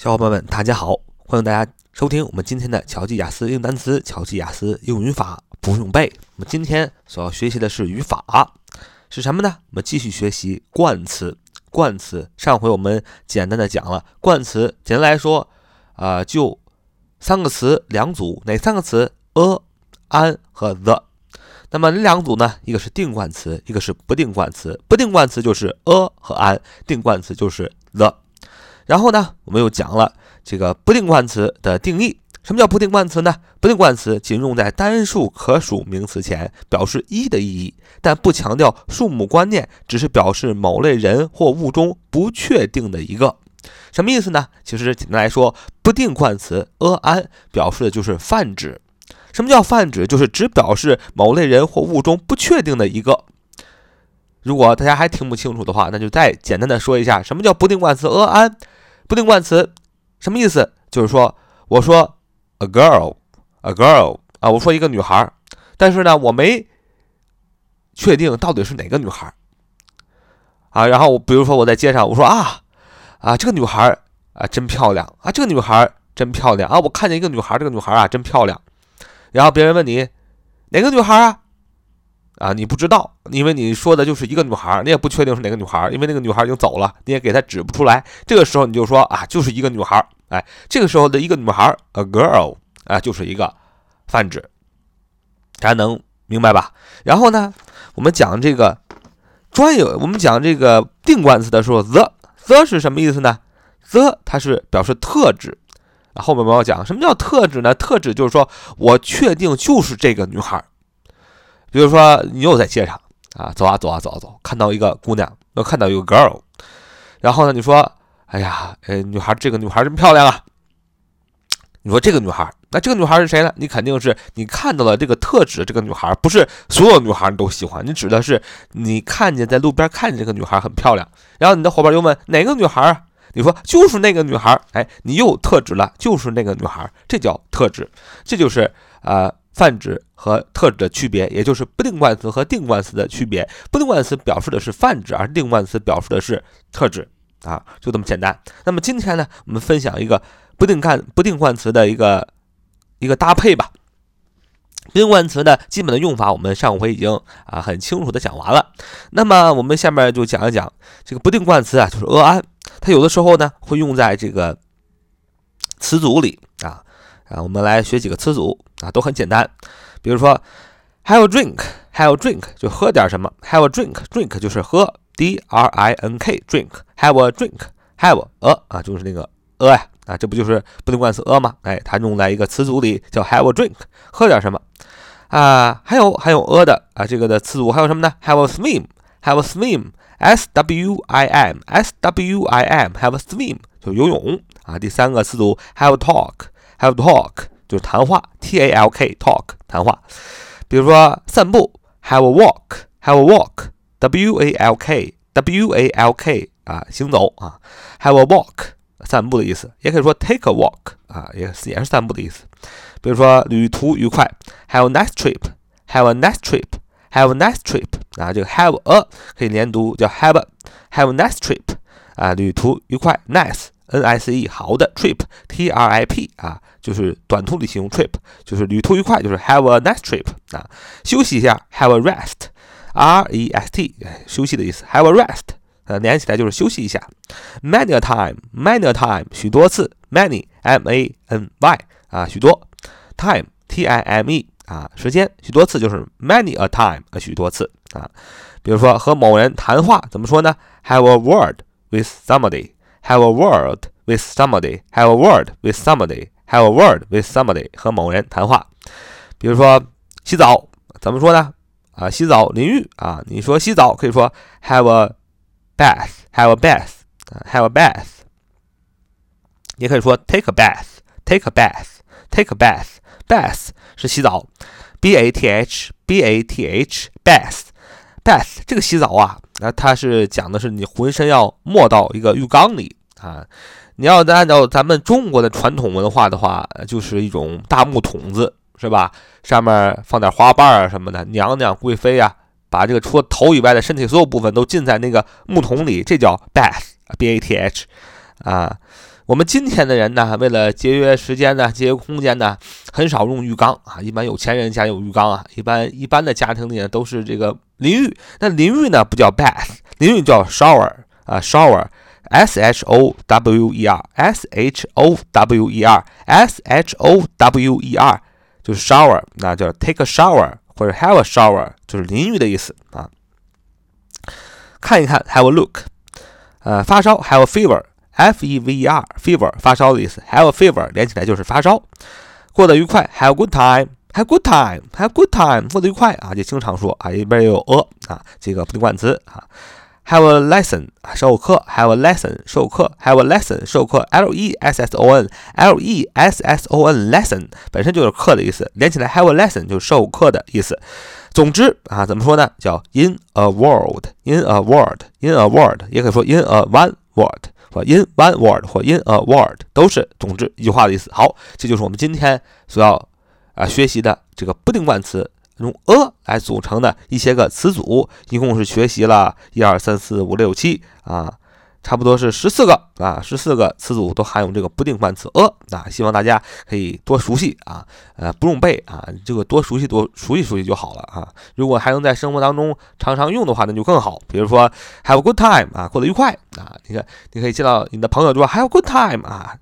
小伙伴们，大家好，欢迎大家收听我们今天的乔记雅思英单词、乔记雅思英语法，不用背。我们今天所要学习的是语法，是什么呢？我们继续学习冠词。冠词，上回我们简单的讲了冠词，简单来说，啊，就三个词两组，哪三个词？a、an 和 the。那么这两组呢？一个是定冠词，一个是不定冠词。不定冠词就是 a 和 an，定冠词就是 the。然后呢，我们又讲了这个不定冠词的定义。什么叫不定冠词呢？不定冠词仅用在单数可数名词前，表示一的意义，但不强调数目观念，只是表示某类人或物中不确定的一个。什么意思呢？其实简单来说，不定冠词 a an 表示的就是泛指。什么叫泛指？就是只表示某类人或物中不确定的一个。如果大家还听不清楚的话，那就再简单的说一下，什么叫不定冠词 a an。不定冠词什么意思？就是说，我说 a girl，a girl 啊，我说一个女孩，但是呢，我没确定到底是哪个女孩啊。然后，比如说我在街上，我说啊啊，这个女孩啊真漂亮啊，这个女孩真漂亮啊，我看见一个女孩，这个女孩啊真漂亮。然后别人问你哪个女孩啊？啊，你不知道，因为你说的就是一个女孩，你也不确定是哪个女孩，因为那个女孩已经走了，你也给她指不出来。这个时候你就说啊，就是一个女孩，哎，这个时候的一个女孩，a girl，啊，就是一个泛指，大家能明白吧？然后呢，我们讲这个专有，我们讲这个定冠词的时候，the，the 是什么意思呢？the 它是表示特指，后面我要讲什么叫特指呢？特指就是说我确定就是这个女孩。比如说，你又在街上啊，走啊走啊走啊走，看到一个姑娘，又看到一个 girl，然后呢，你说，哎呀，呃，女孩，这个女孩真漂亮啊。你说这个女孩，那这个女孩是谁呢？你肯定是你看到了这个特指这个女孩，不是所有女孩你都喜欢，你指的是你看见在路边看见这个女孩很漂亮，然后你的伙伴又问哪个女孩啊？你说就是那个女孩，哎，你又特指了，就是那个女孩，这叫特指，这就是啊。泛指和特指的区别，也就是不定冠词和定冠词的区别。不定冠词表示的是泛指，而定冠词表示的是特指啊，就这么简单。那么今天呢，我们分享一个不定冠不定冠词的一个一个搭配吧。不定冠词的基本的用法，我们上回已经啊很清楚的讲完了。那么我们下面就讲一讲这个不定冠词啊，就是 a an，它有的时候呢会用在这个词组里啊。我们来学几个词组啊，都很简单。比如说，have a drink，have a drink 就喝点什么，have a drink，drink 就是喝，d r i n k，drink，have a drink，have a 啊就是那个 a 呀啊，这不就是不定冠词 a 吗？哎，它用在一个词组里叫 have a drink，喝点什么啊？还有还有 a 的啊，这个的词组还有什么呢？have a swim，have a swim，s w i m，s w i m，have a swim 就游泳啊。第三个词组 have a talk。Have talk 就是谈话，T A L K talk 谈话。比如说散步，Have a walk，Have a walk，W A L K W A L K 啊，行走啊，Have a walk 散步的意思，也可以说 Take a walk 啊，也也是散步的意思。比如说旅途愉快，Have a nice trip，Have a nice trip，Have a nice trip 啊，这个 Have a 可以连读，叫 Have a Have a nice trip 啊，旅途愉快，nice。 N S E 好的，trip，T R I P 啊，就是短途旅行，trip 就是旅途愉快，就是 have a nice trip 啊，休息一下，have a rest，R E S T，休息的意思，have a rest，呃，连起来就是休息一下，many a time，many a time，许多次，many，M A N Y 啊，许多，time，T I M E 啊，时间，许多次就是 many a time 啊，许多次啊，比如说和某人谈话怎么说呢？have a word with somebody。Have a word with somebody. Have a word with somebody. Have a word with somebody. 和某人谈话。比如说洗澡，怎么说呢？啊，洗澡淋浴啊。你说洗澡可以说 have a bath. Have a bath. Have a bath. 也可以说 take a bath. Take a bath. Take a bath. Bath 是洗澡。B A T H. B A T H. Bath. Bath 这个洗澡啊。那它是讲的是你浑身要没到一个浴缸里啊，你要按照咱们中国的传统文化的话，就是一种大木桶子，是吧？上面放点花瓣啊什么的，娘娘贵妃啊，把这个除了头以外的身体所有部分都浸在那个木桶里，这叫 bath，b a t h 啊。我们今天的人呢，为了节约时间呢，节约空间呢，很少用浴缸啊。一般有钱人家有浴缸啊，一般一般的家庭里呢都是这个淋浴。那淋浴呢不叫 bath，淋浴叫 shower 啊，shower，s h o w e r，s h o w e r，s h o w e r 就是 shower，那叫 take a shower 或者 have a shower，就是淋浴的意思啊。看一看，have a look，呃，发烧，have a fever。F E V E R fever 发烧的意思，have a fever 连起来就是发烧。过得愉快，have a good time，have good time，have good time 过得愉快啊，就经常说啊，一边也有 a 啊，这个不定冠词啊。Have a lesson 授课，have a lesson 授课，have a lesson 授课，L E S S O N，L E S S O N lesson 本身就是课的意思，连起来 have a lesson 就是授课的意思。总之啊，怎么说呢？叫 in a word，in a word，in a word，也可以说 in a one word。 或 in one word 或 in a word 都是总之一句话的意思。好，这就是我们今天所要啊学习的这个不定冠词用 a 来组成的一些个词组，一共是学习了一二三四五六七啊。差不多是十四个啊，十四个词组都含有这个不定冠词 a 啊，希望大家可以多熟悉啊，呃，不用背啊，这个多熟悉多熟悉熟悉就好了啊。如果还能在生活当中常常用的话，那就更好。比如说 have a good time 啊，过得愉快啊，你看你可以见到你的朋友就说 have a good time 啊，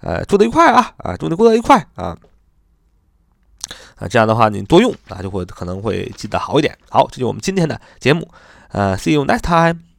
呃，住得愉快啊，啊，祝你过得愉快啊，啊，这样的话你多用啊，就会可能会记得好一点。好，这就是我们今天的节目，呃，see you next time。